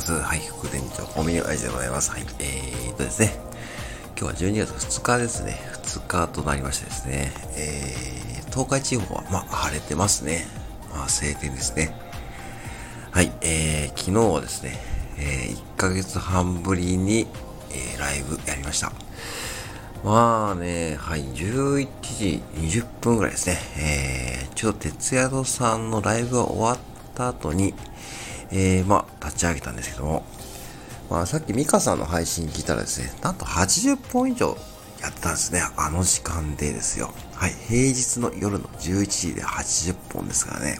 ます。はい、副店長、おみにあいでございます。はい、えーとですね、今日は12月2日ですね。2日となりましてですね、えー、東海地方は、まあ、晴れてますね。まあ、晴天ですね。はい、えー、昨日はですね、えー、1ヶ月半ぶりに、えー、ライブやりました。まあね、はい、11時20分ぐらいですね。えー、ちょっと徹夜堂さんのライブが終わった後に、えー、まあ、立ち上げたんですけども、まあ、さっきミカさんの配信聞いたらですね、なんと80本以上やってたんですね。あの時間でですよ。はい、平日の夜の11時で80本ですからね。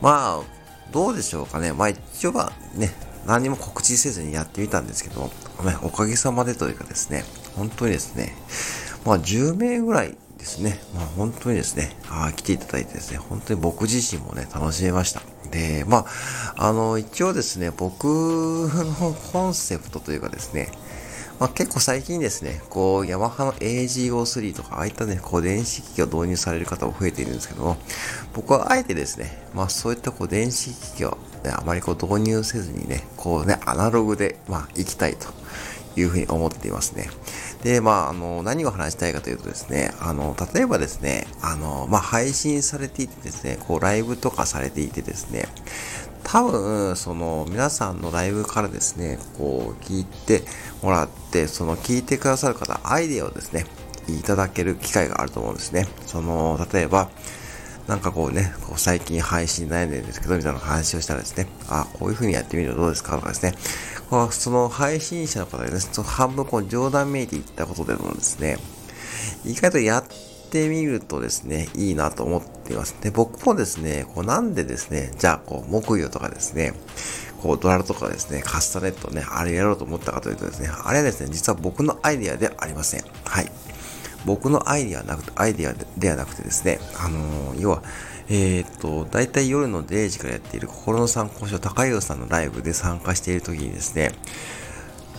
まあ、どうでしょうかね。まあ一応はね、何も告知せずにやってみたんですけど、ね、おかげさまでというかですね、本当にですね、まあ10名ぐらいですね、まあ本当にですね、あ来ていただいてですね、本当に僕自身もね、楽しめました。で、まあ、あの、一応ですね、僕のコンセプトというかですね、まあ、結構最近ですね、こう、ヤマハの AGO3 とか、ああいったね、こう、電子機器を導入される方も増えているんですけども、僕はあえてですね、まあ、そういったこう、電子機器を、ね、あまりこう、導入せずにね、こうね、アナログで、まあ、行きたいというふうに思っていますね。で、まあ、あの、何を話したいかというとですね、あの、例えばですね、あの、まあ、配信されていてですね、こう、ライブとかされていてですね、多分、その、皆さんのライブからですね、こう、聞いてもらって、その、聞いてくださる方、アイデアをですね、いただける機会があると思うんですね。その、例えば、なんかこうね、こう最近配信悩んでるんですけど、みたいな話をしたらですね、あ、こういう風にやってみるとどうですか？とかですね、こうその配信者の方ですね、その半分こう冗談めいて言ったことでもですね、意外とやってみるとですね、いいなと思っています。で、僕もですね、こうなんでですね、じゃあこう、木魚とかですね、こう、ドラルとかですね、カスタネットね、あれやろうと思ったかというとですね、あれはですね、実は僕のアイディアではありません。はい。僕のアイディアなくて、アイディアではなくてですね、あのー、要は、えっ、と、だいたい夜の0時からやっている心の参考書高湯さんのライブで参加している時にですね、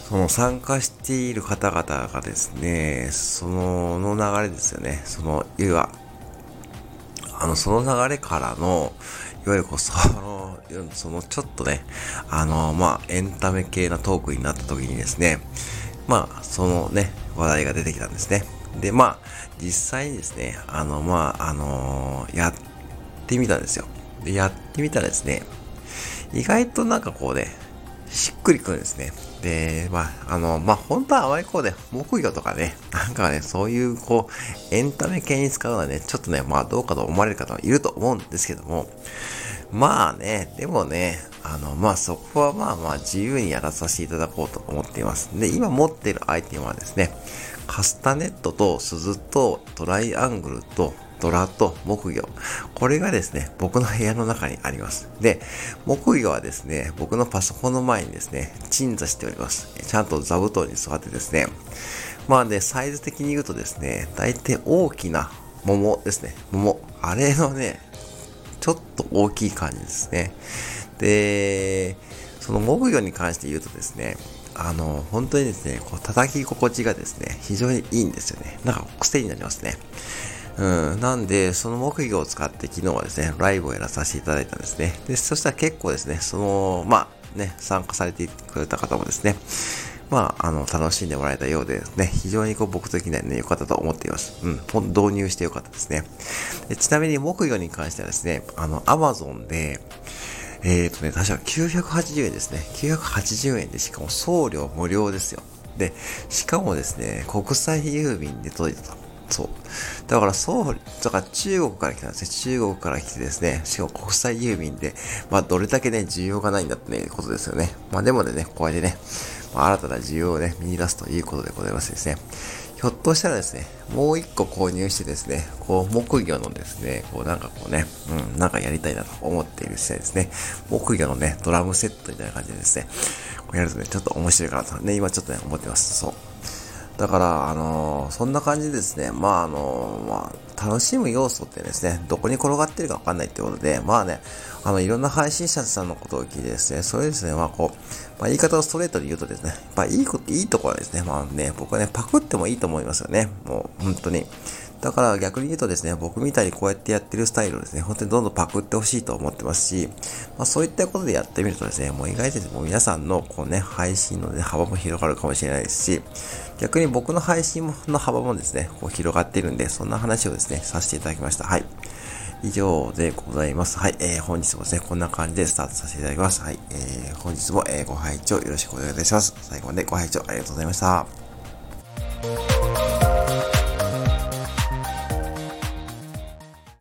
その参加している方々がですね、そのの流れですよね。その、要は、あの、その流れからの、いわゆるこう、その、そのちょっとね、あの、まあ、エンタメ系なトークになった時にですね、まあ、そのね、話題が出てきたんですね。で、まあ、実際にですね、あの、まあ、あのー、やってってみたんですよ。で、やってみたらですね、意外となんかこうね、しっくりくるんですね。で、まあ、あの、まあ、本当はあまりこうね、木魚とかね、なんかね、そういうこう、エンタメ系に使うのはね、ちょっとね、まあ、どうかと思われる方もいると思うんですけども、まあね、でもね、あの、まあそこはまあまあ自由にやらさせていただこうと思っています。で、今持っているアイテムはですね、カスタネットと鈴とトライアングルとドラと木魚。これがですね、僕の部屋の中にあります。で、木魚はですね、僕のパソコンの前にですね、鎮座しております。ちゃんと座布団に座ってですね、まあね、サイズ的に言うとですね、大体大きな桃ですね。桃。あれのね、ちょっと大きい感じですね。で、その木魚に関して言うとですね、あの、本当にですね、こう叩き心地がですね、非常にいいんですよね。なんか癖になりますね。うん。なんで、その木魚を使って昨日はですね、ライブをやらさせていただいたんですね。で、そしたら結構ですね、その、まあ、ね、参加されてくれた方もですね、まあ、あの、楽しんでもらえたようでね、非常にこう僕的にはね、良かったと思っています。うん、導入して良かったですねで。ちなみに木魚に関してはですね、あの、アマゾンで、えっ、ー、とね、確か980円ですね。980円で、しかも送料無料ですよ。で、しかもですね、国際郵便で届いたと。そう。だから、そう、だから中国から来たんですね。中国から来てですね、しかも国際郵便で、まあ、どれだけね、需要がないんだってね、ことですよね。まあ、でもね、こうやってね、まあ、新たな需要をね、見出すということでございますですね。ひょっとしたらですね、もう一個購入してですね、こう、木魚のですね、こうなんかこうね、うん、なんかやりたいなと思っている次第ですね、木魚のね、ドラムセットみたいな感じでですね、こうやるとね、ちょっと面白いかなとね、今ちょっとね、思ってます。そう。だから、あのー、そんな感じですね。まあ、あのー、まあ、楽しむ要素ってですね、どこに転がってるかわかんないってことで、まあね、あの、いろんな配信者さんのことを聞いてですね、それですね、まあこう、まあ言い方をストレートで言うとですね、まあいいこと、いいところはですね、まあね、僕はね、パクってもいいと思いますよね。もう、本当に。だから逆に言うとですね、僕みたいにこうやってやってるスタイルをですね、本当にどんどんパクってほしいと思ってますし、まあそういったことでやってみるとですね、もう意外ともう皆さんのこうね、配信の、ね、幅も広がるかもしれないですし、逆に僕の配信の幅もですね、こう広がっているんで、そんな話をですね、させていただきました。はい。以上でございます。はい。えー、本日もですね、こんな感じでスタートさせていただきます。はい。えー、本日も、えー、ご拝聴よろしくお願いいたします。最後までご拝聴ありがとうございました。